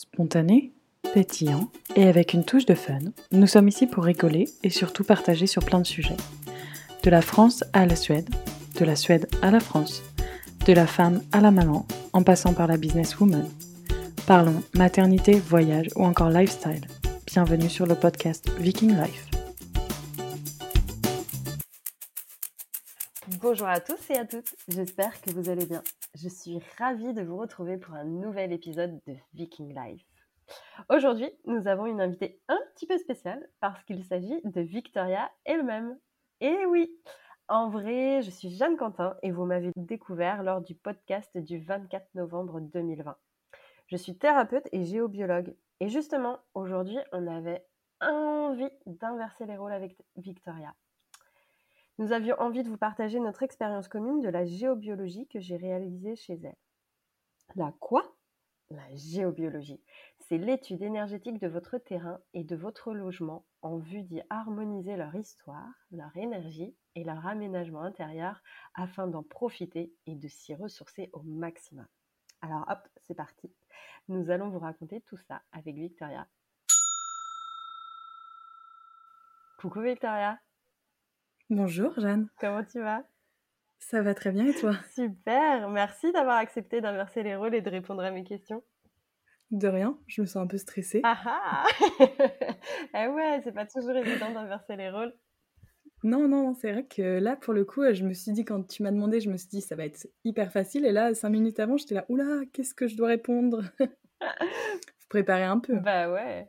Spontané, pétillant et avec une touche de fun, nous sommes ici pour rigoler et surtout partager sur plein de sujets. De la France à la Suède, de la Suède à la France, de la femme à la maman, en passant par la businesswoman. Parlons maternité, voyage ou encore lifestyle. Bienvenue sur le podcast Viking Life. Bonjour à tous et à toutes, j'espère que vous allez bien. Je suis ravie de vous retrouver pour un nouvel épisode de Viking Life. Aujourd'hui, nous avons une invitée un petit peu spéciale parce qu'il s'agit de Victoria elle-même. Et oui, en vrai, je suis Jeanne Quentin et vous m'avez découvert lors du podcast du 24 novembre 2020. Je suis thérapeute et géobiologue. Et justement, aujourd'hui, on avait envie d'inverser les rôles avec Victoria. Nous avions envie de vous partager notre expérience commune de la géobiologie que j'ai réalisée chez elle. La quoi? La géobiologie. C'est l'étude énergétique de votre terrain et de votre logement en vue d'y harmoniser leur histoire, leur énergie et leur aménagement intérieur afin d'en profiter et de s'y ressourcer au maximum. Alors hop, c'est parti. Nous allons vous raconter tout ça avec Victoria. Coucou Victoria Bonjour Jeanne. Comment tu vas? Ça va très bien et toi? Super, merci d'avoir accepté d'inverser les rôles et de répondre à mes questions. De rien, je me sens un peu stressée. Ah ah Eh ouais, c'est pas toujours évident d'inverser les rôles. Non, non, c'est vrai que là, pour le coup, je me suis dit, quand tu m'as demandé, je me suis dit, ça va être hyper facile. Et là, cinq minutes avant, j'étais là, oula, qu'est-ce que je dois répondre? Faut préparer un peu. Bah ouais.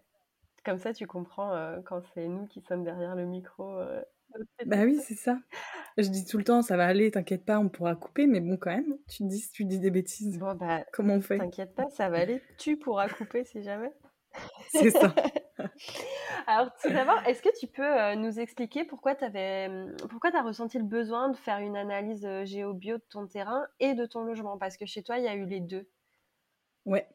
Comme ça, tu comprends euh, quand c'est nous qui sommes derrière le micro. euh, Bah oui, c'est ça. Je dis tout le temps, ça va aller, t'inquiète pas, on pourra couper. Mais bon, quand même, tu dis, tu dis des bêtises, Bon bah, comment on fait? t'inquiète pas, ça va aller. Tu pourras couper si jamais. C'est ça. Alors, tout d'abord, est-ce que tu peux euh, nous expliquer pourquoi tu pourquoi as ressenti le besoin de faire une analyse euh, géobio de ton terrain et de ton logement? Parce que chez toi, il y a eu les deux. Ouais.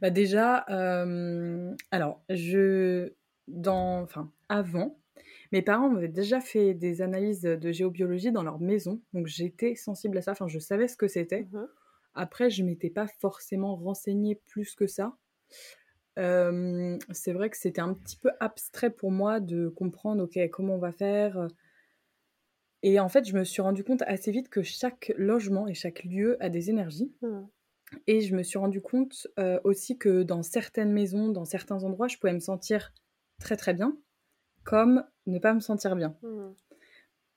Bah déjà, euh, alors, je. Dans. Enfin, avant, mes parents m'avaient déjà fait des analyses de géobiologie dans leur maison. Donc, j'étais sensible à ça. Enfin, je savais ce que c'était. Mhm. Après, je m'étais pas forcément renseignée plus que ça. Euh, c'est vrai que c'était un petit peu abstrait pour moi de comprendre, ok, comment on va faire. Et en fait, je me suis rendu compte assez vite que chaque logement et chaque lieu a des énergies. Mhm. Et je me suis rendu compte euh, aussi que dans certaines maisons, dans certains endroits, je pouvais me sentir très très bien, comme ne pas me sentir bien. Mhm.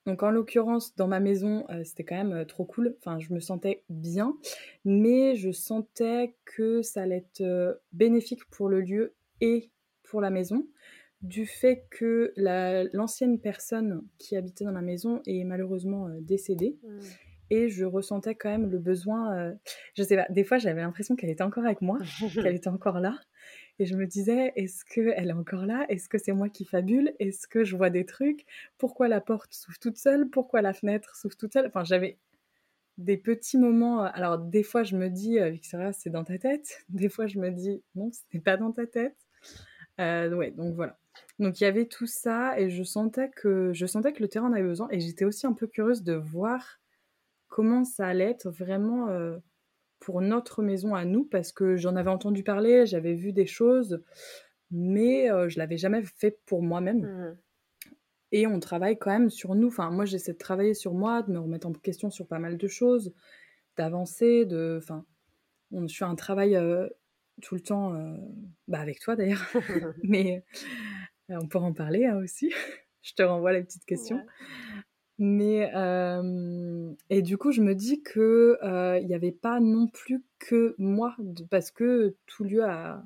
Donc en l'occurrence, dans ma maison, euh, c'était quand même euh, trop cool. Enfin, je me sentais bien, mais je sentais que ça allait être euh, bénéfique pour le lieu et pour la maison, du fait que la- l'ancienne personne qui habitait dans la maison est malheureusement décédée. Mhm. Et je ressentais quand même le besoin. je sais pas, des fois j'avais l'impression qu'elle était encore avec moi, qu'elle était encore là. Et je me disais, est-ce qu'elle est encore là? Est-ce que c'est moi qui fabule? Est-ce que je vois des trucs? Pourquoi la porte s'ouvre toute seule? Pourquoi la fenêtre s'ouvre toute seule? Enfin, j'avais des petits moments. euh, Alors, des fois, je me dis, euh, Victoria, c'est dans ta tête. Des fois, je me dis, non, ce n'est pas dans ta tête. Euh, ouais, donc voilà. Donc, il y avait tout ça et je sentais que, je sentais que le terrain en avait besoin. Et j'étais aussi un peu curieuse de voir comment ça allait être vraiment pour notre maison à nous, parce que j'en avais entendu parler, j'avais vu des choses, mais euh, je l'avais jamais fait pour moi-même. Mhm. Et on travaille quand même sur nous. Enfin, moi, j'essaie de travailler sur moi, de me remettre en question sur pas mal de choses, d'avancer, de... Enfin, on, je fais un travail euh, tout le temps, euh, bah, avec toi d'ailleurs, mais euh, on pourra en parler hein, aussi. je te renvoie les petites questions. Ouais. Mais euh, et du coup, je me dis que euh, il n'y avait pas non plus que moi, parce que tout lieu a,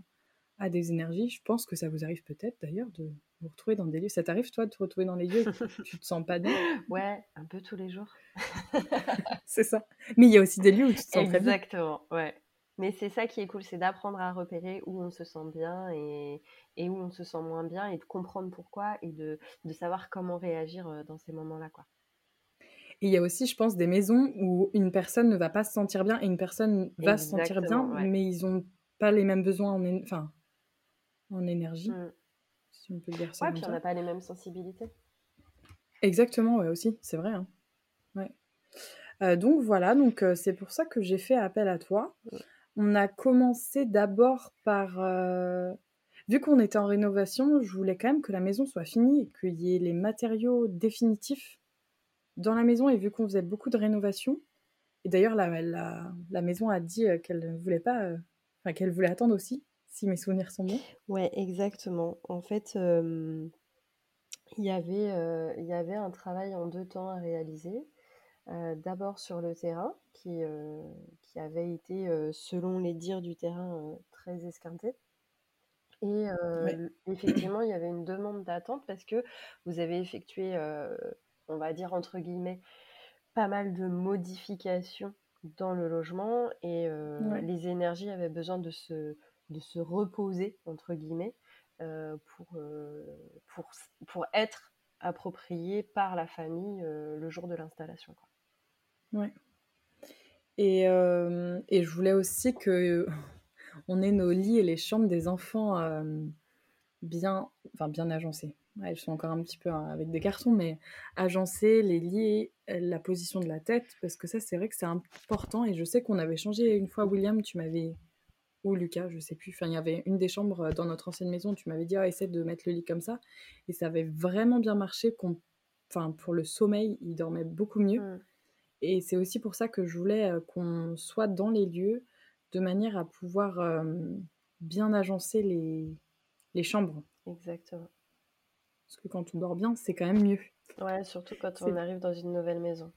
a des énergies. Je pense que ça vous arrive peut-être d'ailleurs de vous retrouver dans des lieux. Ça t'arrive toi de te retrouver dans les lieux que tu te sens pas bien? Ouais, un peu tous les jours. C'est ça. Mais il y a aussi des lieux où tu te sens très bien. Exactement, ouais. Mais c'est ça qui est cool, c'est d'apprendre à repérer où on se sent bien et, et où on se sent moins bien et de comprendre pourquoi et de, de savoir comment réagir dans ces moments-là, quoi. Et il y a aussi, je pense, des maisons où une personne ne va pas se sentir bien et une personne va se sentir bien, ouais. mais ils ont pas les mêmes besoins en, enfin, en énergie, Mm. si on peut dire ça Ouais, puis on n'a pas les mêmes sensibilités. Exactement, ouais, aussi, c'est vrai. hein. Ouais. Euh, donc voilà, donc euh, c'est pour ça que j'ai fait appel à toi. On a commencé d'abord par, heu, vu qu'on était en rénovation, je voulais quand même que la maison soit finie et qu'il y ait les matériaux définitifs dans la maison et vu qu'on faisait beaucoup de rénovation et d'ailleurs la la la maison a dit, heu, qu'elle ne voulait pas, heu, enfin qu'elle voulait attendre aussi, si mes souvenirs sont bons. Ouais, exactement. En fait, hem, il y avait, un travail en 2 temps à réaliser. D'abord sur le terrain qui, qui avait été, selon les dires du terrain, très esquinté et effectivement, il y avait une demande d'attente parce que vous avez effectué, on va dire entre guillemets «pas mal de modifications» dans le logement et Ouais. les énergies avaient besoin de se de se «reposer» entre guillemets, pour, heu, pour être appropriées par la famille, le jour de l'installation, quoi. Ouais. Et et je voulais aussi que on ait nos lits et les chambres des enfants, bien enfin bien agencés. Ouais, ils sont encore un petit peu hein, avec des garçons, mais agencés, les lits, heu, la position de la tête, parce que ça, c'est vrai que c'est important et je sais qu'on avait changé une fois William, tu m'avais ou Lucas, je sais plus, enfin il y avait une des chambres, heu, dans notre ancienne maison, tu m'avais dit: «Ah essaie de mettre le lit comme ça» et ça avait vraiment bien marché qu'on enfin pour le sommeil, il dormait beaucoup mieux Mmh. et c'est aussi pour ça que je voulais, heu, qu'on soit dans les lieux, de manière à pouvoir, bien agencer les les chambres. Exactement. Parce que quand on dort bien, c'est quand même mieux. Ouais, surtout quand on arrive dans une nouvelle maison.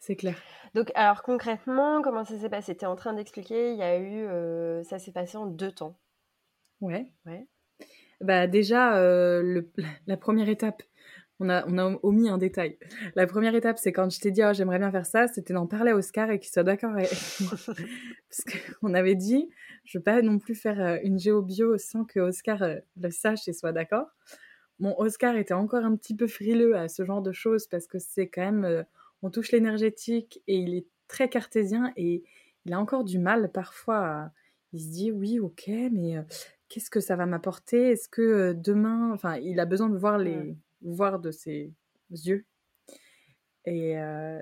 c'est clair. Donc alors concrètement, comment ça s'est passé? Tu es en train d'expliquer, il y a eu, heu, ça s'est passé en 2 temps. Ouais. Ouais. Bah, déjà, le la 1re étape, on a on a omis un détail. La 1re étape, c'est quand je t'ai dit: «Oh j'aimerais bien faire ça», c'était d'en parler à Oscar et qu'il soit d'accord avec moi. Parce qu'on avait dit: «Je veux pas non plus faire, heu, une géo-bio sans que Oscar, le sache et soit d'accord». Bon, Oscar était encore un petit peu frileux à ce genre de choses parce que c'est quand même, heu, on touche l'énergétique et il est très cartésien et il a encore du mal parfois à il se dit: «Oui, OK, mais heu, qu'est-ce que ça va m'apporter? Est-ce que, heu, demain» enfin, il a besoin de voir les voir de ses yeux et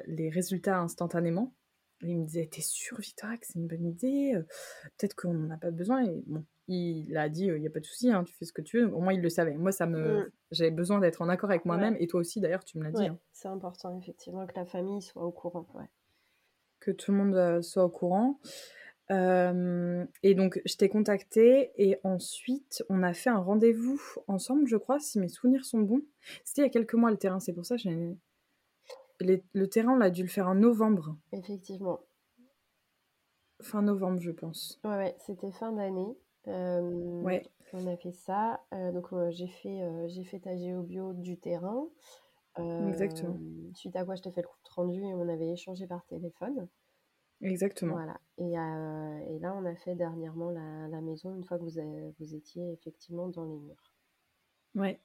les résultats instantanément. Et il me disait: «Tu es sûre Victoria que c'est une bonne idée? Peut-être qu'on en a pas besoin?» et bon, il a dit: «Heu, il y a pas de souci, hein, tu fais ce que tu veux». Au moins il le savait. Moi ça me Mmh. j'avais besoin d'être en accord avec Ouais. moi-même et toi aussi d'ailleurs tu me l'as dit, hein. c'est important effectivement que la famille soit au courant, ouais. Que tout le monde, heu, soit au courant. Et donc je t'ai contactée et ensuite on a fait un rendez-vous ensemble, je crois, si mes souvenirs sont bons. C'était il y a quelques mois le terrain, c'est pour ça j'ai les le terrain, on a dû le faire en novembre. Effectivement. Fin novembre, je pense. Ouais, ouais, c'était fin d'année, Ouais. qu'on a fait ça, heu, donc heu, j'ai fait, heu, j'ai fait ta géo-bio du terrain, Exactement. suite à quoi je t'ai fait le compte rendu et on avait échangé par téléphone. Exactement. Voilà et là, on a fait dernièrement la la maison une fois que vous vous étiez effectivement dans les murs. Ouais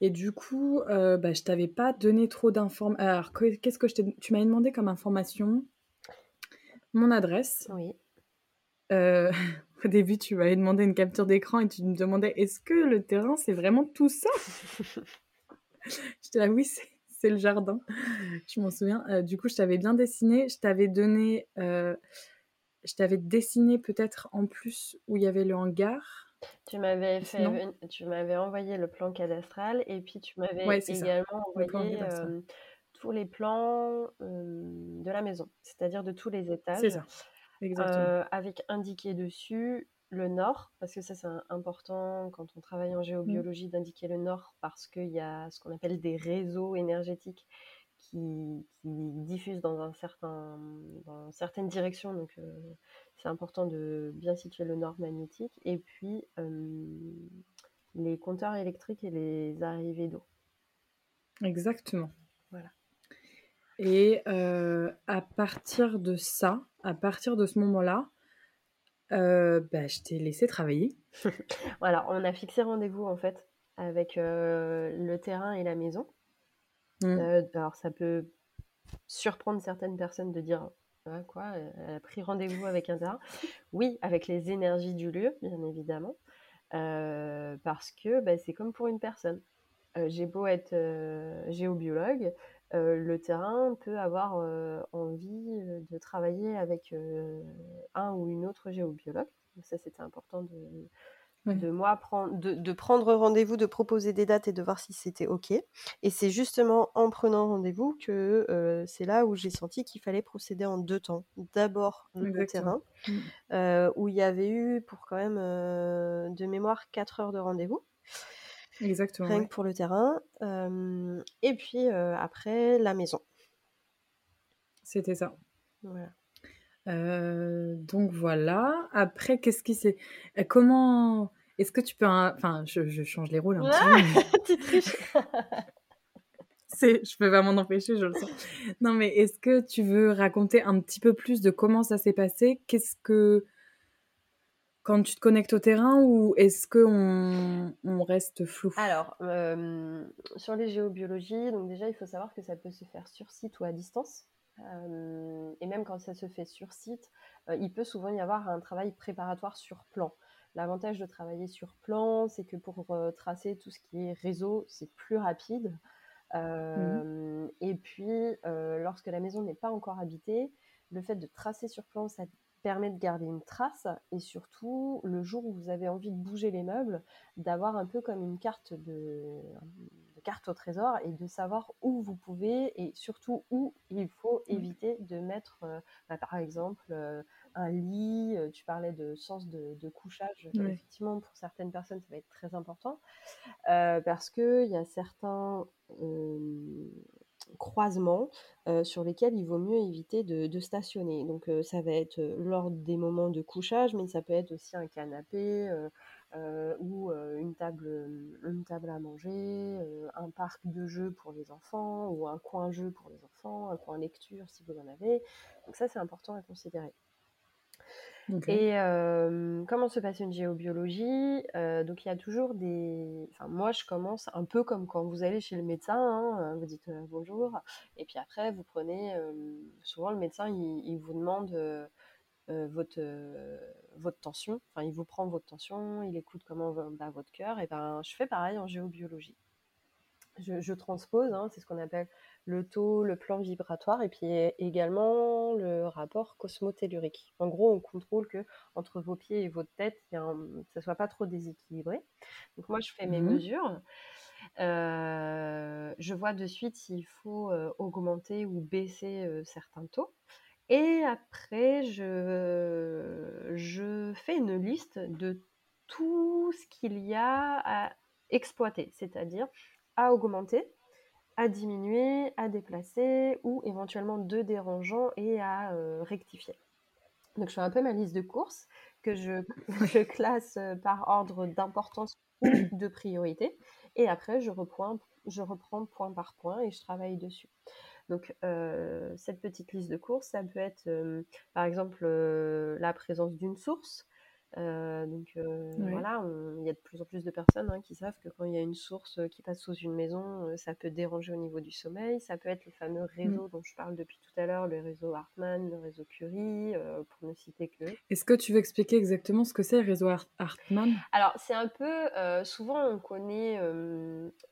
et du coup, heu, bah, je t'avais pas donné trop d'inform alors que qu'est-ce que je tu m'avais demandé comme information? Mon adresse. Oui. Heu, au début, tu m'avais demandé une capture d'écran et tu me demandais: «Est-ce que le terrain, c'est vraiment tout ça?» J'étais là: «Oui, c'est c'est le jardin». Je m'en souviens, heu, du coup, je t'avais bien dessiné. Je t'avais donné, heu, je t'avais dessiné peut-être en plus où il y avait le hangar. Tu m'avais fait Non? tu m'avais envoyé le plan cadastral et puis tu m'avais Ouais, c'est ça, également le envoyé, tous les plans, de la maison, c'est-à-dire de tous les C'est étages, ça, heu, avec indiqué dessus le nord, parce que ça, c'est im important quand on travaille en Mmh. géobiologie d'indiquer le nord parce qu'il y a ce qu'on appelle des réseaux énergétiques qui qui diffusent dans un certain dans certaines directions donc heu, c'est important de bien situer le nord magnétique et puis, les compteurs électriques et les arrivées d'eau. Exactement. Voilà. Et heu, à partir de ça, à partir de ce moment-là, heu, bah, je t'ai laissé travailler. Voilà, on a fixé rendez-vous, en fait, avec, heu, le terrain et la maison. Mmh. Heu, alors ça peut surprendre certaines personnes de dire: «Hein, quoi? Elle a pris rendez-vous avec un terrain?» oui, avec les énergies du lieu, bien évidemment, parce que, bah, c'est comme pour une personne. J'ai beau être, heu, géobiologue, le terrain peut avoir envie de travailler avec un ou une autre géobiologue. Ça, c'était important de, de moi prendre, de, prendre rendez-vous, de proposer des dates et de voir si c'était OK. Et c'est justement en prenant rendez-vous que euh, c'est là où j'ai senti qu'il fallait procéder en deux temps. D'abord le terrain, mmh. euh, où il y avait eu pour quand même euh, de mémoire 4 heures de rendez-vous. Exactement. Rien que pour le terrain. et puis après, la maison. C'était ça. Voilà. donc voilà. Après, qu'est-ce qui s'est. Comment. Est-ce que tu peux. Enfin, je, change les rôles un petit peu. C'est, je peux pas m'en empêcher, je le sens. Non, mais est-ce que tu veux raconter un petit peu plus de comment ça s'est passé? Qu'est-ce que. Quand tu te connectes au terrain ou est-ce qu'on on reste flou? Alors, euh, sur les géobiologies, donc déjà, il faut savoir que ça peut se faire sur site ou à distance. Euh, et même quand ça se fait sur site, euh, il peut souvent y avoir un travail préparatoire sur plan. L'avantage de travailler sur plan, c'est que pour tracer tout ce qui est réseau, c'est plus rapide. Euh, et puis, lorsque la maison n'est pas encore habitée, le fait de tracer sur plan, ça permet de garder une trace et surtout, le jour où vous avez envie de bouger les meubles, d'avoir un peu comme une carte de, carte au trésor et de savoir où vous pouvez et surtout où il faut éviter de mettre, bah, par exemple, un lit, euh, tu parlais de sens de, couchage. Effectivement, pour certaines personnes, ça va être très important euh, parce qu'il y a certains croisements sur lesquels il vaut mieux éviter de, stationner. Donc, ça va être lors des moments de couchage, mais ça peut être aussi un canapé. ou une, table, une table à manger, un parc de jeux pour les enfants, ou un coin jeu pour les enfants, un coin lecture si vous en avez. Donc ça, c'est important à considérer. Et comment se passe une géobiologie? Donc il y a toujours des. Enfin, moi, je commence un peu comme quand vous allez chez le médecin, hein, vous dites bonjour, et puis après, vous prenez. souvent, le médecin, il, vous demande votre, votre tension, enfin, il vous prend votre tension, il écoute comment va votre cœur, et ben, je fais pareil en géobiologie. Je, transpose, hein, c'est ce qu'on appelle le taux, le plan vibratoire et puis également le rapport cosmotellurique. En gros, on contrôle que entre vos pieds et votre tête, ça ne soit pas trop déséquilibré. Donc moi, je fais mes mmh mesures. Euh, je vois de suite s'il faut euh, augmenter ou baisser euh, certains taux. Et après, je, je fais une liste de tout ce qu'il y a à exploiter, c'est-à-dire à augmenter, à diminuer, à déplacer ou éventuellement de dérangeants et à euh, rectifier. Donc je fais un peu ma liste de courses que je, je classe euh, par ordre d'importance ou de priorité et après je reprends, je reprends point par point et je travaille dessus. Donc euh, cette petite liste de courses, ça peut être par exemple la présence d'une source, euh, donc euh, voilà, il y a de plus en plus de personnes hein, qui savent que quand il y a une source euh, qui passe sous une maison, ça peut déranger au niveau du sommeil. Ça peut être le fameux mmh. réseau dont je parle depuis tout à l'heure, le réseau Hartmann, le réseau Curie, pour ne citer que. Est-ce que tu veux expliquer exactement ce que c'est le réseau Hartmann? Alors c'est un peu, souvent on connaît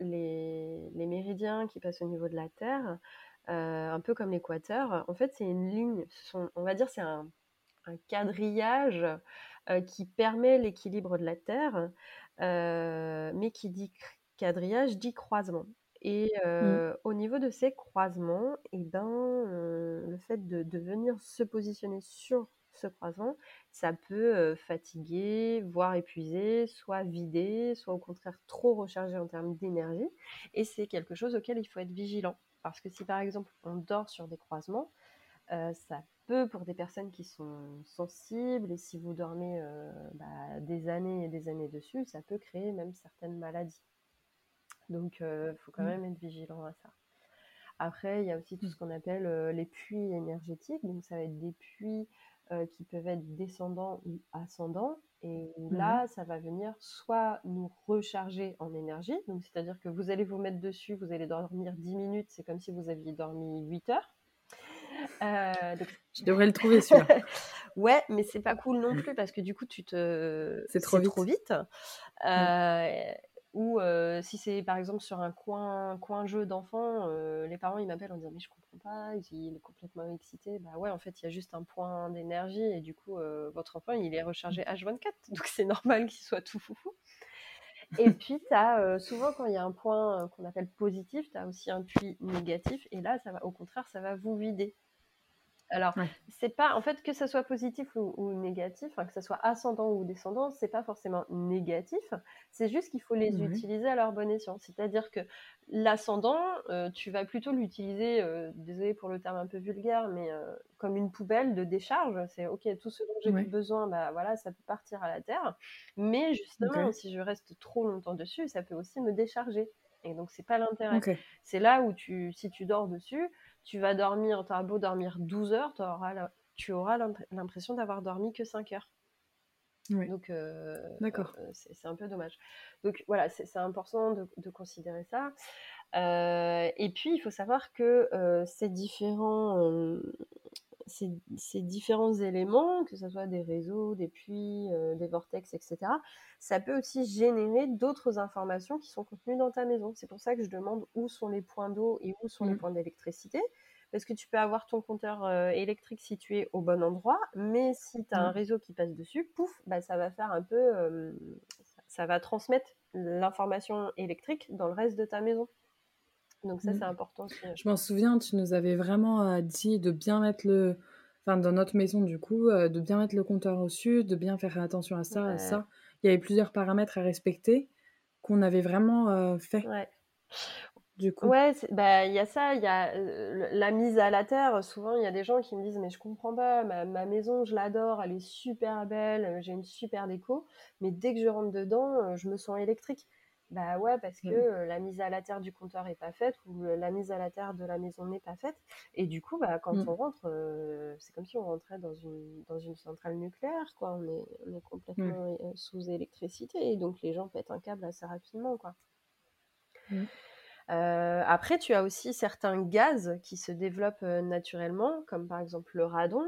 les, les, méridiens qui passent au niveau de la Terre, un peu comme l'équateur. En fait c'est une ligne, on va dire c'est un, un quadrillage qui permet l'équilibre de la Terre, euh, mais qui dit quadrillage dit croisement. Et mmh. euh, au niveau de ces croisements, et eh ben, le fait de, venir se positionner sur ce croisement, ça peut fatiguer, voire épuiser, soit vider, soit au contraire trop recharger en termes d'énergie. Et c'est quelque chose auquel il faut être vigilant. Parce que si par exemple on dort sur des croisements, ça peu pour des personnes qui sont sensibles et si vous dormez euh, bah, des années et des années dessus, ça peut créer même certaines maladies. Donc il euh, faut quand mmh. même être vigilant à ça. Après, il y a aussi tout mmh. ce qu'on appelle euh, les puits énergétiques. Donc ça va être des puits qui peuvent être descendants ou ascendants. Et mmh là, ça va venir soit nous recharger en énergie. Donc c'est-à-dire que vous allez vous mettre dessus, vous allez dormir 10 minutes, c'est comme si vous aviez dormi 8 heures. Euh, je devrais le trouver celui ouais, mais c'est pas cool non plus parce que du coup tu te c'est trop, trop vite. Euh, Ou euh, si c'est par exemple sur un coin, coin jeu d'enfant, euh, les parents ils m'appellent en disant mais je comprends pas, il est complètement excité. Bah ouais, en fait il y a juste un point d'énergie et du coup euh, votre enfant il est rechargé H24, donc c'est normal qu'il soit tout foufou. Et puis, tu as souvent, quand il y a un point qu'on appelle positif, tu as aussi un puits négatif. Et là, ça va, au contraire, ça va vous vider. Alors, c'est pas, en fait, que ça soit positif ou, négatif, que ça soit ascendant ou descendant, c'est pas forcément négatif. C'est juste qu'il faut les utiliser à leur bon escient. C'est-à-dire que l'ascendant, euh, tu vas plutôt l'utiliser, euh, désolé pour le terme un peu vulgaire, mais euh, comme une poubelle de décharge. C'est ok, tout ce dont j'ai besoin, bah voilà, ça peut partir à la terre. Mais justement, si je reste trop longtemps dessus, ça peut aussi me décharger. Et donc, c'est pas l'intérêt. C'est là où tu, si tu dors dessus, tu vas dormir, tu as beau dormir 12 heures, tu auras l'impression d'avoir dormi que 5 heures. Donc, euh, D'accord. Euh, c'est un peu dommage. Donc, voilà, c'est important de, considérer ça. Euh, et puis, il faut savoir que ces différents ces, différents éléments, que ce soit des réseaux, des puits, euh, des vortex, etc., ça peut aussi générer d'autres informations qui sont contenues dans ta maison. C'est pour ça que je demande où sont les points d'eau et où sont les mmh. points d'électricité. Parce que tu peux avoir ton compteur euh, électrique situé au bon endroit, mais si tu as un mmh. réseau qui passe dessus, pouf, bah, ça va faire un peu. Euh, ça va transmettre l'information électrique dans le reste de ta maison. Donc ça, mmh. c'est important aussi. Je m'en souviens, tu nous avais vraiment euh, dit de bien mettre le... Enfin, dans notre maison, du coup, euh, de bien mettre le compteur au sud, de bien faire attention à ça, à ça. Il y avait plusieurs paramètres à respecter qu'on avait vraiment euh, fait. Ouais. Du coup. Ouais, bah il y a ça, il y a la mise à la terre. Souvent, il y a des gens qui me disent mais je comprends pas, ma, ma maison, je l'adore, elle est super belle, j'ai une super déco, mais dès que je rentre dedans, je me sens électrique. Bah ouais, parce que mmh. la mise à la terre du compteur est pas faite ou la mise à la terre de la maison n'est pas faite. Et du coup, bah, quand mmh. on rentre, c'est comme si on rentrait dans une, dans une centrale nucléaire, quoi. On est, on est complètement sous électricité et donc les gens pètent un câble assez rapidement, quoi. Mmh. après, tu as aussi certains gaz qui se développent naturellement, comme par exemple le radon.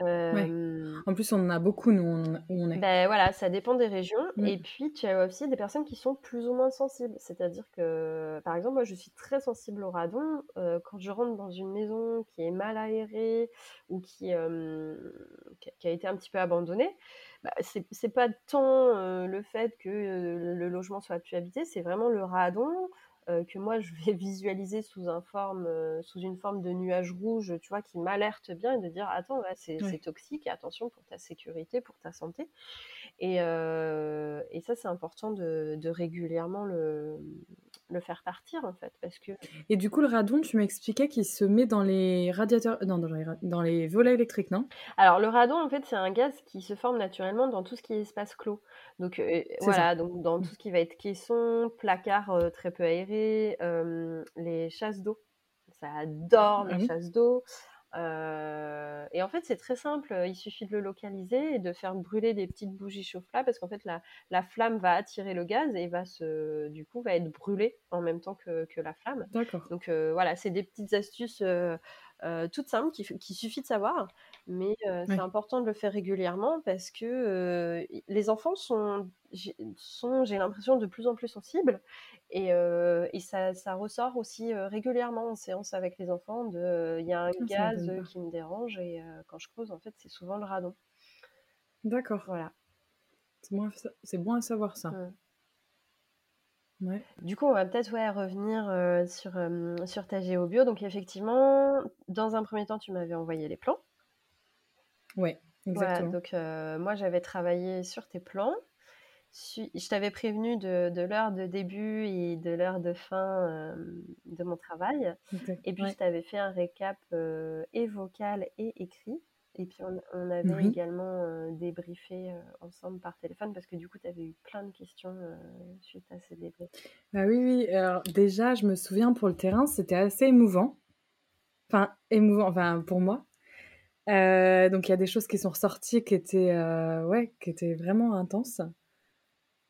En plus, on en a beaucoup, nous, où on est. Ben voilà, ça dépend des régions. Mmh. Et puis, tu as aussi des personnes qui sont plus ou moins sensibles. C'est-à-dire que, par exemple, moi, je suis très sensible au radon. quand je rentre dans une maison qui est mal aérée ou qui, qui a été un petit peu abandonnée, bah, c'est pas tant le fait que le logement soit plus habité, c'est vraiment le radon. Euh, que moi je vais visualiser sous, un forme, euh, sous une forme de nuage rouge, tu vois, qui m'alerte bien et de dire attends, c'est toxique attention pour ta sécurité, pour ta santé. Et, euh, et ça, c'est important de, de régulièrement le, le, faire partir en fait. Parce que... Et du coup, le radon, tu m'expliquais qu'il se met dans les radiateurs, non, dans les, dans les volets électriques, non? Alors, le radon, en fait, c'est un gaz qui se forme naturellement dans tout ce qui est espace clos. Donc, voilà, donc dans tout ce qui va être caisson, placard très peu aéré euh, les chasses d'eau. Ça adore ah les chasses d'eau. Euh, et en fait, c'est très simple. Il suffit de le localiser et de faire brûler des petites bougies chauffe-plat parce qu'en fait, la, la, flamme va attirer le gaz et va se, du coup, va être brûlée en même temps que, que la flamme. D'accord. Donc euh, voilà, c'est des petites astuces euh, toute simple qu'il suffit de savoir, mais euh, c'est important de le faire régulièrement parce que euh, les enfants sont, sont j'ai l'impression, de plus en plus sensibles et, et ça, ça, ressort aussi régulièrement en séance avec les enfants il y a un ah, gaz qui me dérange et quand je creuse, en fait, c'est souvent le radon. D'accord. Voilà. C'est bon, à savoir ça. Mmh. Du coup, on va peut-être ouais, revenir euh, sur, euh, sur ta géobio. Donc, effectivement, dans un premier temps, tu m'avais envoyé les plans. Oui, exactement. donc, euh, moi, j'avais travaillé sur tes plans. Je t'avais prévenu de, de l'heure de début et de l'heure de fin de mon travail. Et puis, je t'avais fait un récap et vocal et écrit. Et puis on, avait également débriefé ensemble par téléphone parce que du coup, tu avais eu plein de questions suite à ces débriefs. Bah oui, oui. Alors déjà, je me souviens pour le terrain, c'était assez émouvant. Enfin, émouvant, enfin pour moi. Donc il y a des choses qui sont ressorties qui étaient, ouais, qui étaient vraiment intenses.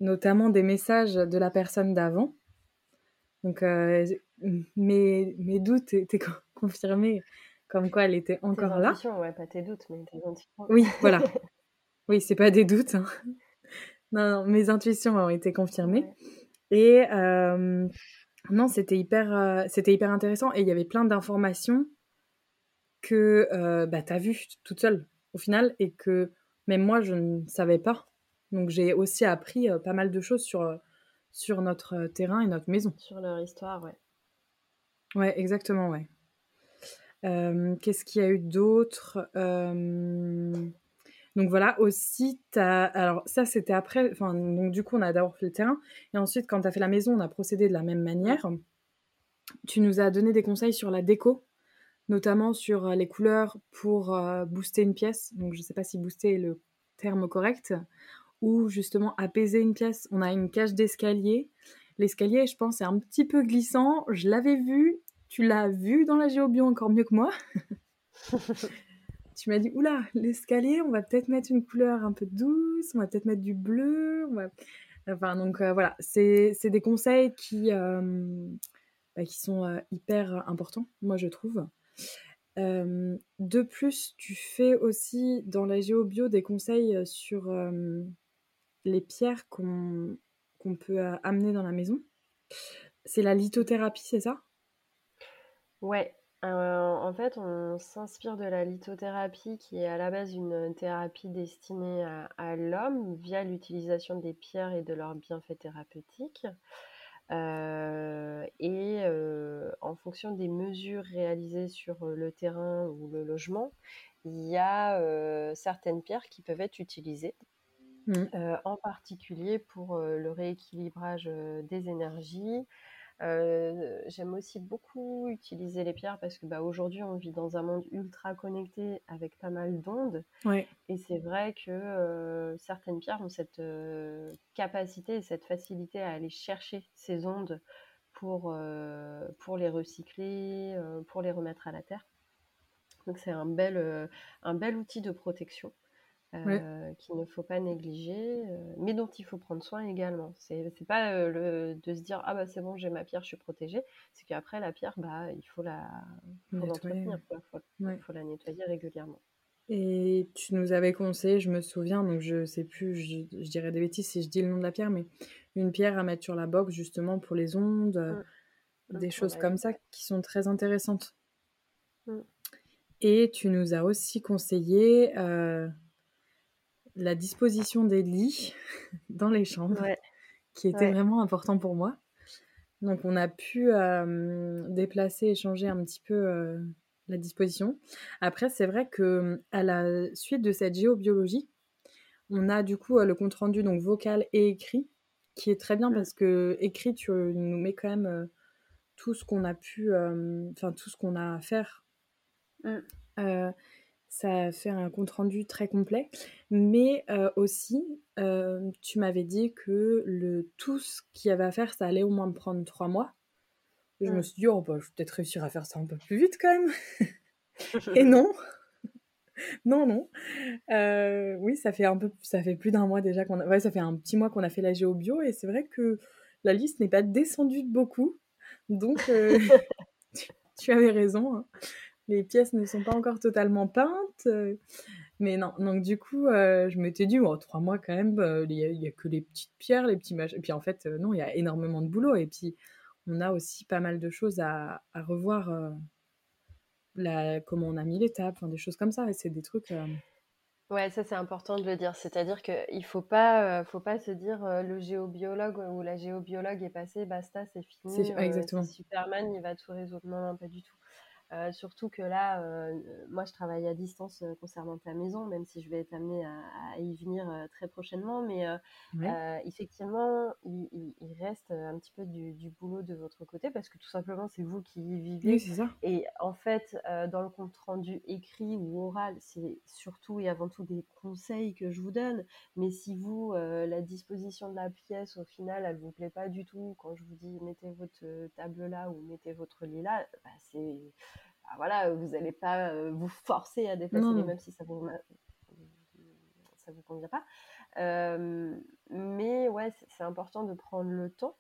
Notamment des messages de la personne d'avant. Donc mes, mes doutes étaient confirmés comme quoi elle était encore là. Ouais, pas tes doutes, mais tes intuitions. Oui, voilà. oui, c'est pas des doutes. Hein. Non, non, mes intuitions ont été confirmées. Et non, c'était hyper, c'était hyper intéressant et il y avait plein d'informations que bah, tu as vues toute seule au final et que même moi, je ne savais pas. Donc j'ai aussi appris pas mal de choses sur, sur notre terrain et notre maison. Sur leur histoire, ouais. Ouais, exactement, ouais. Qu'est-ce qu'il y a eu d'autre donc voilà, aussi, as... alors ça c'était après, enfin, donc du coup on a d'abord fait le terrain, et ensuite quand tu as fait la maison, on a procédé de la même manière. Tu nous as donné des conseils sur la déco, notamment sur euh, les couleurs pour euh, booster une pièce, donc je sais pas si booster est le terme correct, ou justement apaiser une pièce. On a une cage d'escalier. L'escalier, je pense, est un petit peu glissant. Je l'avais vu, tu l'as vu dans la géobio encore mieux que moi. tu m'as dit, oula, l'escalier, on va peut-être mettre une couleur un peu douce, on va peut-être mettre du bleu. Enfin, donc euh, voilà, c'est des conseils qui, euh, bah, qui sont hyper importants, moi je trouve. De plus, tu fais aussi dans la géobio des conseils sur les pierres qu'on peut amener dans la maison. C'est la lithothérapie, c'est ça? Ouais, en fait, on s'inspire de la lithothérapie qui est à la base une thérapie destinée à, l'homme via l'utilisation des pierres et de leurs bienfaits thérapeutiques. Euh, et euh, en fonction des mesures réalisées sur le terrain ou le logement, il y a certaines pierres qui peuvent être utilisées, mmh. en particulier pour le rééquilibrage des énergies, euh, j'aime aussi beaucoup utiliser les pierres parce que bah, aujourd'hui on vit dans un monde ultra connecté avec pas mal d'ondes. Et c'est vrai que euh, certaines pierres ont cette euh, capacité et cette facilité à aller chercher ces ondes pour, pour les recycler, pour les remettre à la terre. Donc c'est un bel, un bel outil de protection. Euh, qu'il ne faut pas négliger, euh, mais dont il faut prendre soin également. C'est pas euh, le, de se dire ah bah c'est bon j'ai ma pierre je suis protégée, c'est qu'après la pierre bah il faut la faut l'entretenir, il faut, la nettoyer régulièrement. Et tu nous avais conseillé, je me souviens, donc je sais plus, je, dirais des bêtises si je dis le nom de la pierre, mais une pierre à mettre sur la box justement pour les ondes, mmh. des choses comme ça qui sont très intéressantes. Mmh. Et tu nous as aussi conseillé la disposition des lits dans les chambres, qui était vraiment important pour moi. Donc on a pu euh, déplacer et changer un petit peu euh, la disposition. Après, c'est vrai que à la suite de cette géobiologie, on a du coup le compte rendu donc vocal et écrit, qui est très bien mm. parce que écrit, tu nous mets quand même tout ce qu'on a pu, enfin tout ce qu'on a à faire. Mm. Ça fait un compte rendu très complet. Mais euh, aussi, euh, tu m'avais dit que le tout ce qu'il y avait à faire, ça allait au moins me prendre trois mois. Et je me suis dit, oh, bah, je vais peut-être réussir à faire ça un peu plus vite quand même. Et non. non, non. Euh, oui, ça fait un peu, ça fait plus d'un mois déjà qu'on a, ouais, ça fait un petit mois qu'on a fait la géo bio et c'est vrai que la liste n'est pas descendue de beaucoup. Donc, tu, avais raison. Hein les pièces ne sont pas encore totalement peintes. Euh, mais non, donc du coup, euh, je m'étais dit, oh, trois mois quand même, euh, il n'y a, que les petites pierres, les petits machins. Et puis en fait, non, il y a énormément de boulot. Et puis, on a aussi pas mal de choses à, revoir. La, comment on a mis les tables, des choses comme ça. Et c'est des trucs. Ouais, ça c'est important de le dire. C'est-à-dire qu'il ne faut pas, faut pas se dire le géobiologue ou la géobiologue est passé, basta, c'est fini. C'est exactement. Superman, il va tout résoudre. Non, non, pas du tout. Euh, surtout que là, euh, moi, je travaille à distance euh, concernant ta maison, même si je vais être amenée à, y venir très prochainement. Mais effectivement, il, reste un petit peu du, boulot de votre côté parce que tout simplement, c'est vous qui y vivez. ça. Et en fait, dans le compte rendu écrit ou oral, c'est surtout et avant tout des conseils que je vous donne. Mais si vous, la disposition de la pièce, au final, elle vous plaît pas du tout, quand je vous dis mettez votre table là ou mettez votre lit là, bah, c'est voilà, vous n'allez pas euh, vous forcer à déplacer même si ça vous ça vous convient pas. Euh, mais ouais, c'est important de prendre le temps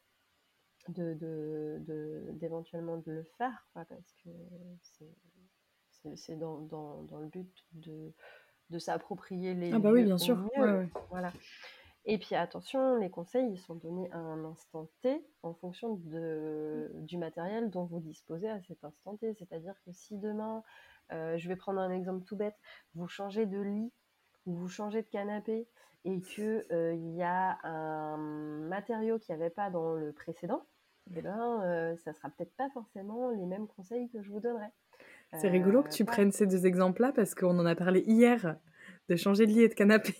de, d'éventuellement de, le faire, parce que c'est, dans, dans, dans, le but de, de s'approprier les. Ah bah oui, bien sûr. Voilà. Et puis attention, les conseils ils sont donnés à un instant T en fonction de, du matériel dont vous disposez à cet instant T. C'est-à-dire que si demain, euh, je vais prendre un exemple tout bête, vous changez de lit ou vous changez de canapé et qu'il euh, y a un matériau qu'il n'y avait pas dans le précédent, eh ben, euh, ça sera peut-être pas forcément les mêmes conseils que je vous donnerai. C'est rigolo que tu prennes ces deux exemples-là parce qu'on en a parlé hier de changer de lit et de canapé.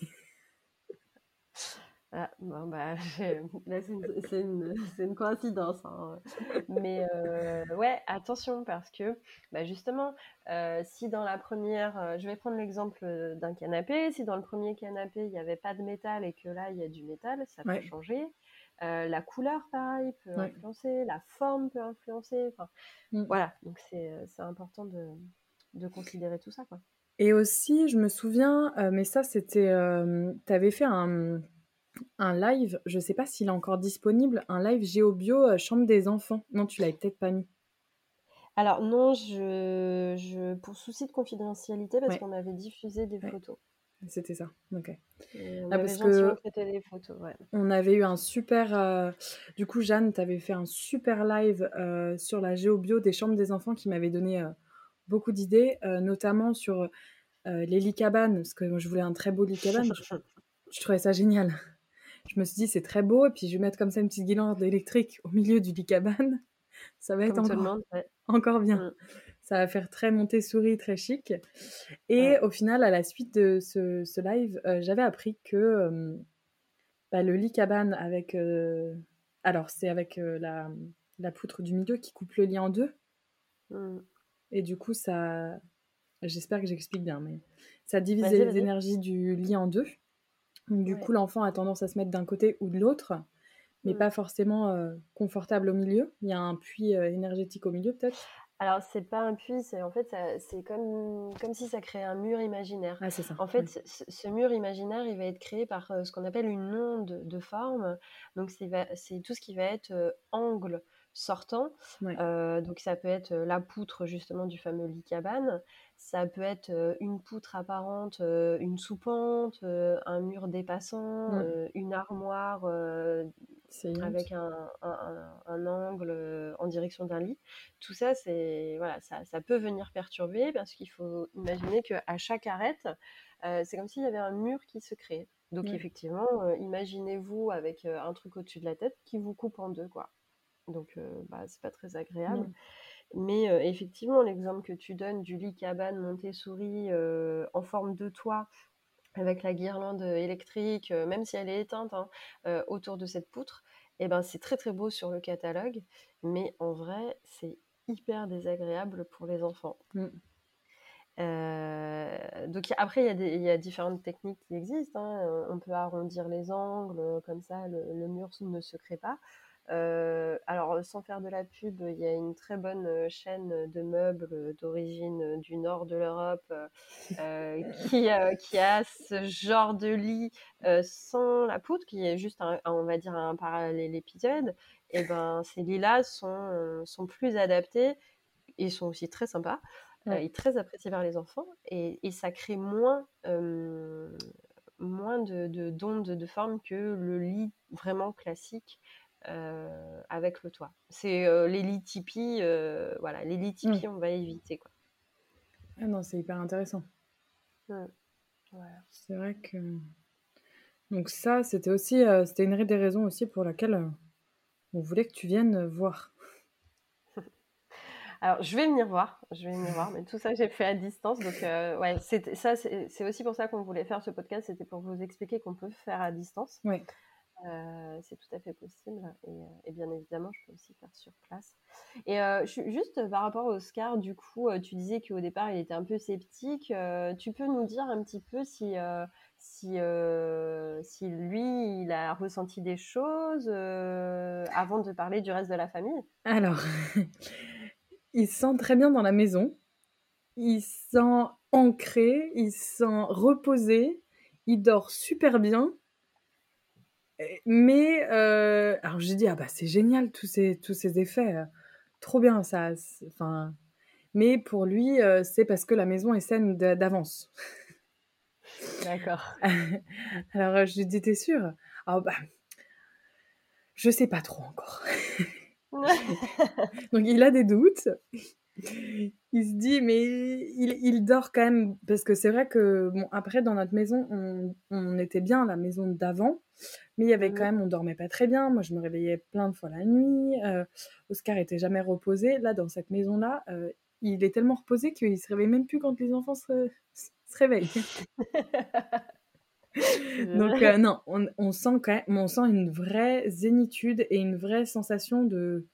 Ah, bon, bah, là, c'est une, une, coïncidence. Hein. Mais euh, ouais, attention, parce que bah, justement, euh, si dans la première, euh, je vais prendre l'exemple d'un canapé, si dans le premier canapé, il n'y avait pas de métal et que là, il y a du métal, ça peut changer. la couleur, pareil, peut influencer, la forme peut influencer. Mm. Voilà, donc c'est important de, de, considérer tout ça. Quoi. Et aussi, je me souviens, mais ça, c'était. tu avais fait un un live, je sais pas s'il est encore disponible, un live GeoBio euh, chambre des enfants. Non, tu l'avais peut-être pas mis. Alors non, je, je pour souci de confidentialité parce qu'on avait diffusé des photos. C'était ça, ok. on, ah, avait parce que des photos, on avait eu un super. euh, Du coup, Jeanne, tu avais fait un super live euh, sur la géobio des chambres des enfants qui m'avait donné euh, beaucoup d'idées, notamment sur les licabanes, parce que je voulais un très beau licabane. je, je trouvais ça génial je me suis dit, c'est très beau. Et puis, je vais mettre comme ça une petite guirlande électrique au milieu du lit cabane. Ça va être encore, encore bien. Mm. Ça va faire très Montessori, très chic. Et au final, à la suite de ce, live, euh, j'avais appris que euh, bah, le lit cabane avec. Euh, alors, c'est avec la, la, poutre du milieu qui coupe le lit en deux. Mm. Et du coup, ça. J'espère que j'explique bien, mais ça divise les énergies du lit en deux. Du coup, l'enfant a tendance à se mettre d'un côté ou de l'autre, mais mm. pas forcément euh, confortable au milieu. Il y a un puits euh, énergétique au milieu, peut-être? Alors, c'est pas un puits, c'est en fait, c'est comme, comme si ça créait un mur imaginaire. Ah, c'est ça. En fait, ce, mur imaginaire, il va être créé par euh, ce qu'on appelle une onde de forme. Donc, c'est tout ce qui va être angle sortant. donc, ça peut être la poutre, justement, du fameux lit cabane. Ça peut être une poutre apparente, une soupente, un mur dépassant, une armoire avec un, angle en direction d'un lit. Tout ça, c'est voilà, ça, ça, peut venir perturber parce qu'il faut imaginer qu'à chaque arête, c'est comme s'il y avait un mur qui se crée. Donc effectivement, imaginez-vous avec un truc au-dessus de la tête qui vous coupe en deux, quoi. Donc, bah, c'est pas très agréable. Mais effectivement, l'exemple que tu donnes du lit cabane Montessori en forme de toit, avec la guirlande électrique, même si elle est éteinte, hein, autour de cette poutre, eh ben, c'est très très beau sur le catalogue, mais en vrai, c'est hyper désagréable pour les enfants. Mmh. donc après, il y, a différentes techniques qui existent. Hein. On peut arrondir les angles, comme ça le mur ne se crée pas. Euh, alors, sans faire de la pub, il y a une très bonne euh, chaîne de meubles d'origine du nord de l'Europe euh, qui, qui, a ce genre de lit sans la poutre, qui est juste, un, on va dire, un parallélépipède. Et ben, ces lits-là sont, sont plus adaptés et sont aussi très sympas et très appréciés par les enfants. Et, et ça crée moins moins de d'ondes de, de, forme que le lit vraiment classique euh, avec le toit. C'est euh, les lits Tipeee, euh, voilà, les lits Tipeee, mmh. on va éviter. Quoi. Ah non, c'est hyper intéressant. Mmh. C'est vrai que. Donc, ça, c'était aussi c'était une des raisons aussi pour laquelle on voulait que tu viennes voir. Alors, je vais venir voir, je vais venir voir, mais tout ça, j'ai fait à distance. Donc, ouais, ça, c'est aussi pour ça qu'on voulait faire ce podcast, c'était pour vous expliquer qu'on peut faire à distance. Oui. Euh, c'est tout à fait possible. Euh, et, bien évidemment, je peux aussi faire sur place. Et euh, juste par rapport à Oscar, du coup, tu disais qu'au départ, il était un peu sceptique. tu peux nous dire un petit peu si, si, si lui, il a ressenti des choses avant de parler du reste de la famille? Alors, il se sent très bien dans la maison. Il se sent ancré, il se sent reposé, il dort super bien. Mais euh, alors j'ai dit ah bah c'est génial tous ces tous ces effets, euh, trop bien ça. Enfin, mais pour lui euh, c'est parce que la maison est saine d'avance. D'accord. alors je lui dis t'es sûr Ah bah, je sais pas trop encore. Donc il a des doutes. Il se dit, mais il, il dort quand même, parce que c'est vrai que, bon, après, dans notre maison, on, on était bien, la maison d'avant, mais il y avait quand même, on dormait pas très bien. Moi, je me réveillais plein de fois la nuit. Euh, Oscar était jamais reposé. Là, dans cette maison-là, euh, il est tellement reposé qu'il se réveille même plus quand les enfants se, se réveillent. Donc euh, non, on, on, sent quand même, on sent une vraie zénitude et une vraie sensation de,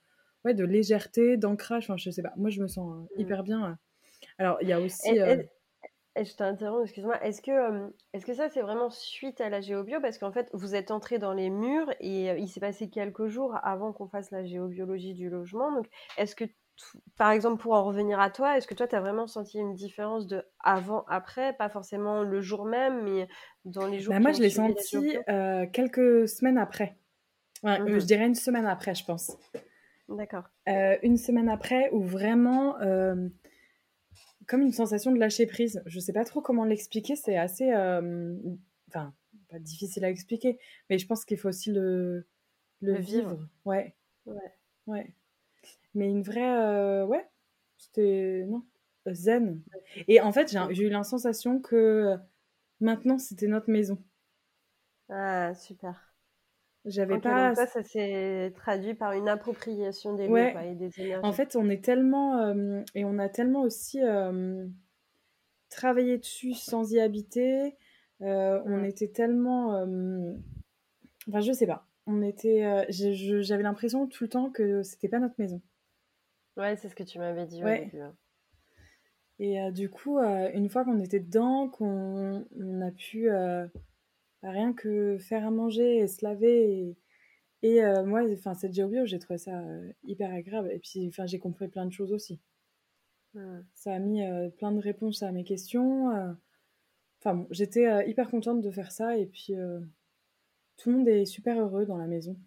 ouais, de légèreté, d'ancrage. Enfin, je sais pas. Moi, je me sens euh, Mmh. hyper bien. euh. Alors, il y a aussi. Et- euh, et- et je t'interromps, excuse-moi. Est-ce que, est-ce que ça, c'est vraiment suite à la géobio? Parce qu'en fait, vous êtes entré dans les murs et il s'est passé quelques jours avant qu'on fasse la géobiologie du logement. Donc, est-ce que, par exemple, pour en revenir à toi, est-ce que toi, tu as vraiment senti une différence de avant-après Pas forcément le jour même, mais dans les jours bah, moi, je l'ai senti euh, quelques semaines après. Ouais, euh, je dirais une semaine après, je pense. D'accord. Euh, une semaine après, où vraiment, euh, comme une sensation de lâcher prise. Je sais pas trop comment l'expliquer, c'est assez. euh, Enfin, pas difficile à expliquer, mais je pense qu'il faut aussi le, le, Le vivre. vivre. Ouais. Ouais. Ouais. Mais une vraie. Ouais. C'était. Non. Zen. Et en fait, j'ai eu la sensation que maintenant, c'était notre maison. Ah, super. J'avais Ok, pas. donc ça, ça s'est traduit par une appropriation des Ouais. quoi, et des énergies. En fait, on est tellement euh, et on a tellement aussi euh, travaillé dessus sans y habiter. Euh, On était tellement, enfin, je sais pas. On était, j'avais l'impression tout le temps que c'était pas notre maison. Ouais, c'est ce que tu m'avais dit au début. hein. Et du coup, une fois qu'on était dedans, qu'on on a pu rien que faire à manger et se laver et, et, euh, moi, enfin, cette géobio, j'ai trouvé ça euh, hyper agréable. Et puis, enfin, j'ai compris plein de choses aussi. Mm. Ça a mis euh, plein de réponses à mes questions. Enfin bon, j'étais hyper contente de faire ça et puis tout le monde est super heureux dans la maison.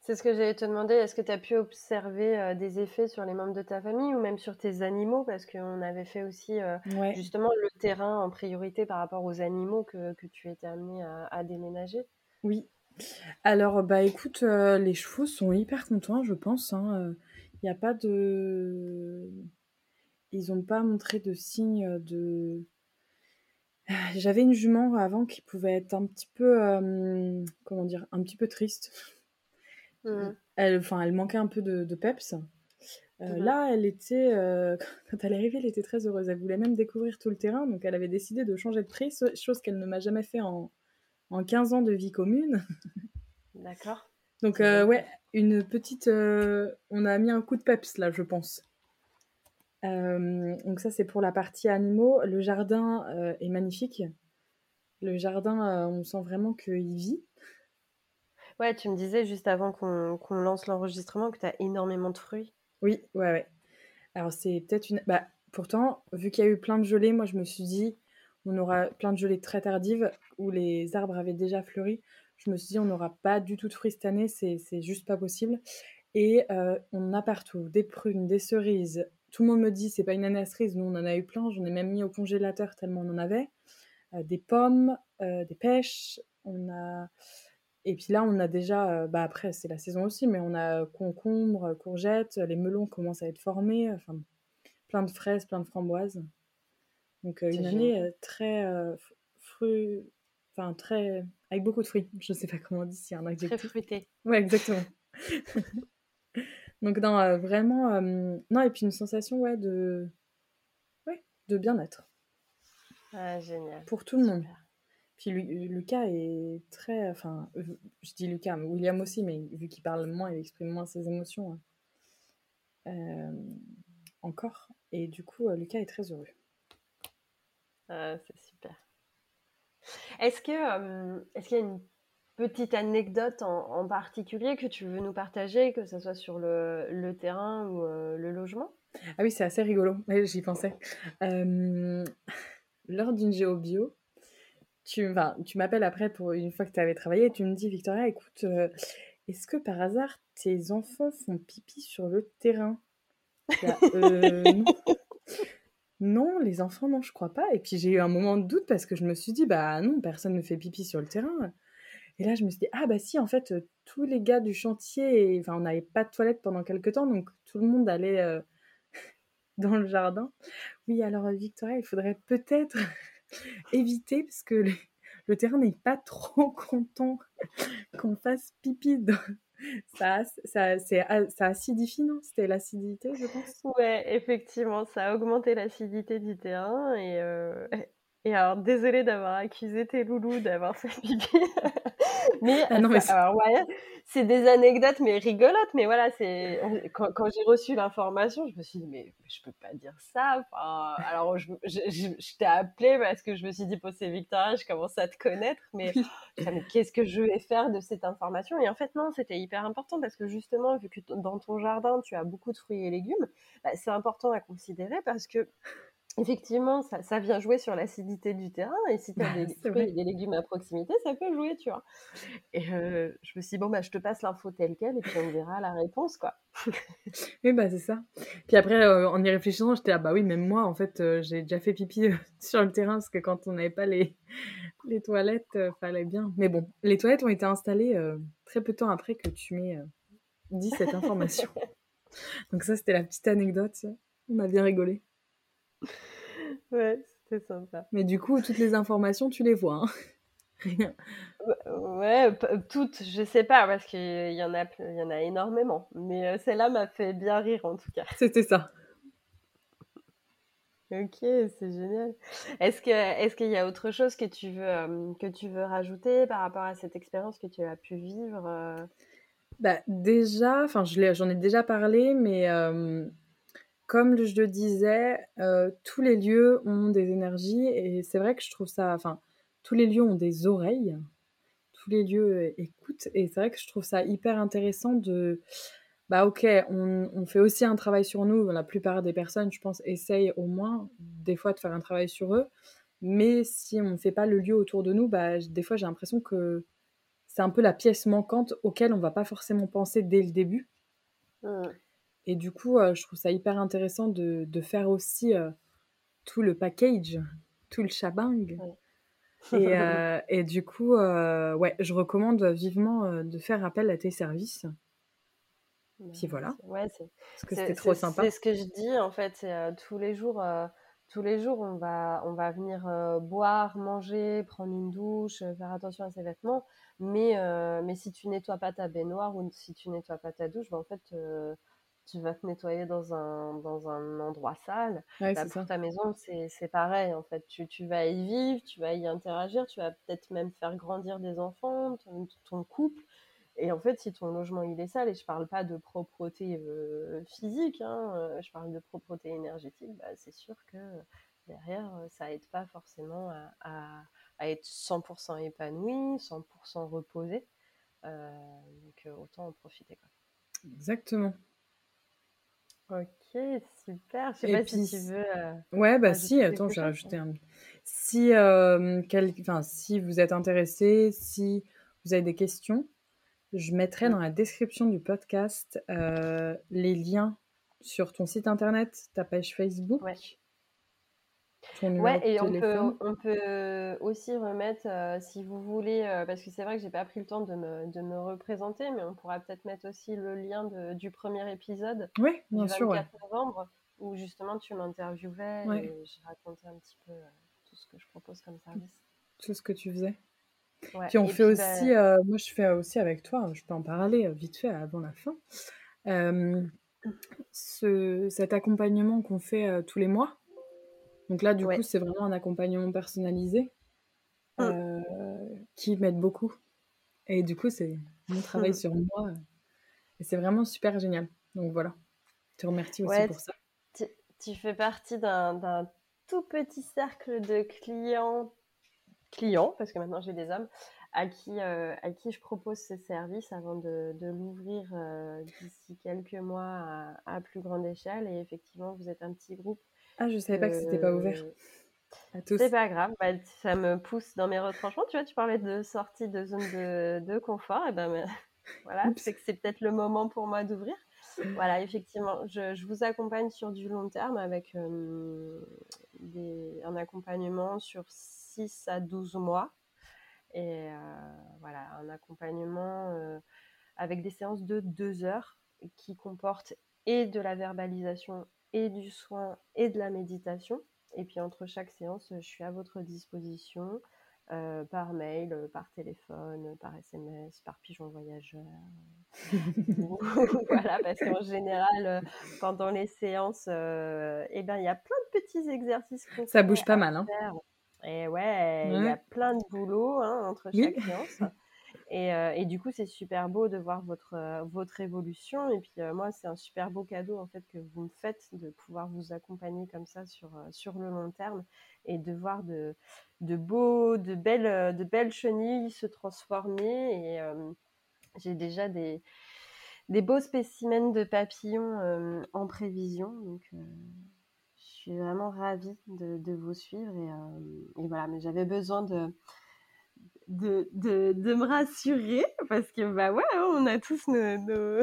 C'est ce que j'allais te demander. Est-ce que tu as pu observer euh, des effets sur les membres de ta famille ou même sur tes animaux? Parce qu'on avait fait aussi euh, Ouais. justement le terrain en priorité par rapport aux animaux que, que tu étais amené à, à déménager. Oui. Alors, bah écoute, euh, les chevaux sont hyper contents, je pense. Il n'y a pas de... Ils n'ont pas montré de signes de... J'avais une jument avant qui pouvait être un petit peu, euh, comment dire, un petit peu triste. Mm. Elle, enfin, elle manquait un peu de, de peps. Euh. Là, elle était, euh, quand elle est arrivée, elle était très heureuse. Elle voulait même découvrir tout le terrain, donc elle avait décidé de changer de prix, chose qu'elle ne m'a jamais fait en, en 15 ans de vie commune. D'accord. Donc, euh, ouais, une petite. on a mis un coup de peps là, je pense. Donc, ça, c'est pour la partie animaux. Le jardin est magnifique. Le jardin, on sent vraiment qu'il vit. Ouais, tu me disais juste avant qu'on lance l'enregistrement que tu as énormément de fruits. Oui, ouais, ouais. Alors, c'est peut-être une. Bah, pourtant, vu qu'il y a eu plein de gelées, moi, je me suis dit, on aura plein de gelées très tardives où les arbres avaient déjà fleuri. Je me suis dit, on n'aura pas du tout de fruits cette année, c'est juste pas possible. Et euh, on a partout des prunes, des cerises. Tout le monde me dit, c'est pas une année à cerises. Nous, on en a eu plein. J'en ai même mis au congélateur tellement on en avait. Euh, des pommes, euh, des pêches. On a. Et puis là, on a déjà, euh, bah après, c'est la saison aussi, mais on a concombre, courgettes, les melons commencent à être formés, enfin, plein de fraises, plein de framboises. Donc, euh, une année génial. euh, très euh, f- fru... enfin, très. avec beaucoup de fruits. Je sais pas comment on dit, Très fruité. Ouais, exactement. Donc, non, euh, vraiment. euh, Non, et puis une sensation, ouais, de. Ouais, de bien-être. Ah, génial. Pour tout le monde. Puis Lu- Lucas est très. Enfin, je dis Lucas, mais William aussi, mais vu qu'il parle moins, il exprime moins ses émotions hein. euh, encore. Et du coup, euh, Lucas est très heureux. Ah, c'est super. Est-ce que, euh, est-ce qu'il y a une petite anecdote en, en particulier que tu veux nous partager, que ce soit sur le, le terrain ou euh, le logement? Ah oui, c'est assez rigolo. J'y pensais. Euh, lors d'une géobio, tu, enfin, tu m'appelles après pour une fois que tu avais travaillé et tu me dis, Victoria, écoute, euh, est-ce que par hasard tes enfants font pipi sur le terrain? Là, euh, non. Non, les enfants, non, je crois pas. Et puis j'ai eu un moment de doute parce que je me suis dit, bah non, personne ne fait pipi sur le terrain. Et là, je me suis dit, ah bah si, en fait, tous les gars du chantier, enfin, on n'avait pas de toilette pendant quelques temps, donc tout le monde allait euh, dans le jardin. Oui, alors Victoria, il faudrait peut-être éviter, parce que le, terrain n'est pas trop content qu'on fasse pipi dans, ça, ça, ça acidifie, non? C'était l'acidité, je pense Ouais, effectivement, ça a augmenté l'acidité du terrain. Et, euh, et alors, désolée d'avoir accusé tes loulous d'avoir fait pipi. mais, ah non, mais alors, ouais, c'est des anecdotes, mais rigolotes. Mais voilà, c'est quand, quand j'ai reçu l'information, je me suis dit, mais je peux pas dire ça. Enfin, alors, je, je, je, t'ai appelé parce que je me suis dit, c'est Victoria, je commence à te connaître. Mais, mais qu'est-ce que je vais faire de cette information? Et en fait, non, c'était hyper important parce que justement, vu que dans ton jardin, tu as beaucoup de fruits et légumes, bah, c'est important à considérer parce que effectivement, ça, vient jouer sur l'acidité du terrain. Et si tu as des fruits et des légumes à proximité, ça peut jouer, tu vois. Et euh, je me suis dit, bon, bah, je te passe l'info telle quelle et puis on verra la réponse, quoi. oui, bah, c'est ça. Puis après, euh, en y réfléchissant, j'étais, ah bah oui, même moi, en fait, euh, j'ai déjà fait pipi sur le terrain parce que quand on n'avait pas les, les toilettes, fallait bien. Mais bon, les toilettes ont été installées très peu de temps après que tu m'aies dit cette information. Donc ça, c'était la petite anecdote. On a bien rigolé. Ouais, c'était sympa. Mais du coup, toutes les informations, tu les vois. Hein Rien. Ouais, toutes, je sais pas, parce qu'il y, en a, il y en a énormément. Mais euh, celle-là m'a fait bien rire, en tout cas. C'était ça. Ok, c'est génial. Est-ce que est-ce qu'il y a autre chose que tu veux euh, que tu veux rajouter par rapport à cette expérience que tu as pu vivre euh? bah, déjà, enfin j'en ai déjà parlé, mais comme je le disais, euh, tous les lieux ont des énergies et c'est vrai que je trouve ça, enfin, tous les lieux ont des oreilles, tous les lieux euh, écoutent et c'est vrai que je trouve ça hyper intéressant de, bah ok, on, fait aussi un travail sur nous, la plupart des personnes, je pense, essayent au moins des fois de faire un travail sur eux, mais si on ne fait pas le lieu autour de nous, bah des fois j'ai l'impression que c'est un peu la pièce manquante auquel on va pas forcément penser dès le début. Mmh. Et du coup, euh, je trouve ça hyper intéressant de, de faire aussi euh, tout le package, tout le shabang. Et, euh, et, du coup, ouais, je recommande vivement de faire appel à tes services. Bah, Puis voilà. Ouais, Parce que c'était trop sympa. C'est ce que je dis en fait. C'est tous les jours, tous les jours, on va, on va venir boire, manger, prendre une douche, faire attention à ses vêtements. Mais, mais si tu nettoies pas ta baignoire ou si tu nettoies pas ta douche, bah, en fait tu vas te nettoyer dans un, dans un endroit sale. Ouais, bah, pour ta maison, c'est pareil en fait. Tu, tu, vas y vivre, tu vas y interagir, tu vas peut-être même faire grandir des enfants, ton, couple. Et en fait, si ton logement il est sale, et je parle pas de propreté euh, physique, hein, euh, je parle de propreté énergétique, bah, c'est sûr que derrière, euh, ça aide pas forcément à, à, être 100% épanoui, 100% reposé. donc autant en profiter. Quoi. Exactement. Ok, super. Je sais pas si tu veux. Euh, ouais, bah si, attends, je vais rajouter un. Si, euh, enfin, si vous êtes intéressé, si vous avez des questions, je mettrai dans la description du podcast euh, les liens sur ton site internet, ta page Facebook. Ouais. Ouais, et on peut, on peut aussi remettre, euh, si vous voulez, euh, parce que c'est vrai que j'ai pas pris le temps de me, de me représenter, mais on pourra peut-être mettre aussi le lien de, du premier épisode oui, bien du 24 sûr, novembre, où justement tu m'interviewais et j'ai raconté un petit peu euh, tout ce que je propose comme service. Tout ce que tu faisais. puis on fait aussi, moi je fais aussi avec toi, je peux en parler vite fait avant la fin, ce, cet accompagnement qu'on fait tous les mois donc là, du coup, c'est vraiment un accompagnement personnalisé mmh. euh, qui m'aide beaucoup. Et du coup, c'est mon travail mmh. sur moi. Et c'est vraiment super génial. Donc voilà, je te remercie aussi pour ça. Tu, fais partie d'un tout petit cercle de clients, clients, parce que maintenant j'ai des hommes, à qui, euh, à qui je propose ces services avant de, de l'ouvrir euh, d'ici quelques mois à, à, plus grande échelle. Et effectivement, vous êtes un petit groupe ah, je savais pas que c'était pas ouvert. C'est pas grave, bah, ça me pousse dans mes retranchements. Tu vois, tu parlais de sortie de zone de, de confort, et ben voilà, c'est que c'est peut-être le moment pour moi d'ouvrir. Voilà, effectivement, je, je, vous accompagne sur du long terme avec des, un accompagnement sur 6 à 12 mois. Et voilà, un accompagnement avec des séances de deux heures qui comportent et de la verbalisation et du soin et de la méditation. Et puis entre chaque séance, je suis à votre disposition euh, par mail, euh, par téléphone, par SMS, par pigeon voyageur. voilà, parce qu'en général, euh, pendant les séances, eh ben, il y a plein de petits exercices. Ça bouge pas mal. Hein. Et ouais, il y a plein de boulot hein, entre chaque séance. Euh, et, du coup, c'est super beau de voir votre, euh, votre évolution. Et puis, euh, moi, c'est un super beau cadeau, en fait, que vous me faites de pouvoir vous accompagner comme ça sur, sur le long terme et de voir de, de beaux, de belles, de belles chenilles se transformer. Et j'ai déjà des, des beaux spécimens de papillons en prévision. Donc, je suis vraiment ravie de, de vous suivre. Et, et voilà, mais j'avais besoin de de, de, de, me rassurer parce que bah ouais hein, on a tous nos, nos,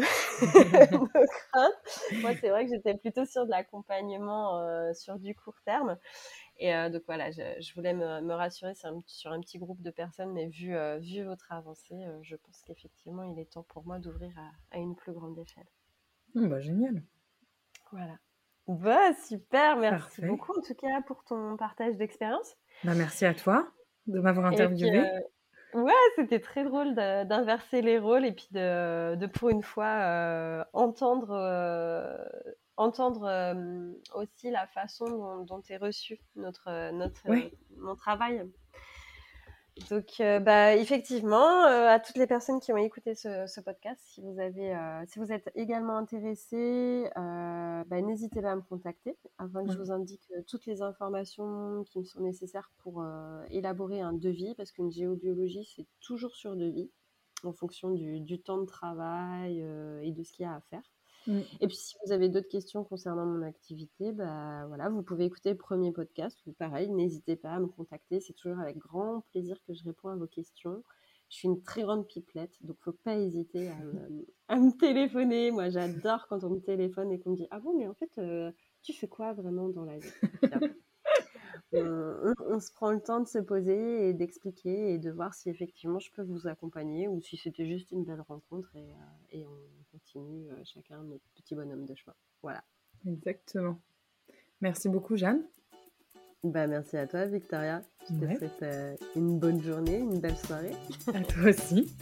craintes. Moi c'est vrai que j'étais plutôt sur de l'accompagnement euh, sur du court terme. Et euh, donc voilà je, je voulais me, me rassurer sur un, sur un, petit groupe de personnes mais vu, euh, vu votre avancée je pense qu'effectivement il est temps pour moi d'ouvrir à, à, une plus grande échelle. Mmh, bah génial. Voilà. Bah super. Merci beaucoup en tout cas pour ton partage d'expérience. Bah merci à toi de m'avoir interviewé. Euh, ouais, c'était très drôle d'inverser les rôles et puis de, de pour une fois euh, entendre, euh, entendre aussi la façon dont, dont est reçu notre, notre, mon travail. Donc, euh, bah, effectivement, euh, à toutes les personnes qui ont écouté ce, podcast, si vous, avez, euh, si vous êtes également intéressés, bah, n'hésitez pas à me contacter afin que je vous indique toutes les informations qui me sont nécessaires pour élaborer un devis, parce qu'une géobiologie, c'est toujours sur devis, en fonction du, du temps de travail et de ce qu'il y a à faire. Mm. Et puis, si vous avez d'autres questions concernant mon activité, bah, voilà, vous pouvez écouter le premier podcast ou pareil, n'hésitez pas à me contacter. C'est toujours avec grand plaisir que je réponds à vos questions. Je suis une très grande pipelette, donc faut pas hésiter à me, téléphoner. Moi, j'adore quand on me téléphone et qu'on me dit Ah bon, mais en fait, euh, tu fais quoi vraiment dans la vie? On, se prend le temps de se poser et d'expliquer et de voir si effectivement je peux vous accompagner ou si c'était juste une belle rencontre et, euh, on continue euh, chacun notre petit bonhomme de chemin. Voilà. Exactement. Merci beaucoup, Jeanne. Bah, merci à toi, Victoria. Je te souhaite euh, une bonne journée, une belle soirée. À toi aussi.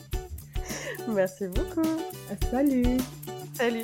merci beaucoup. Salut. Salut.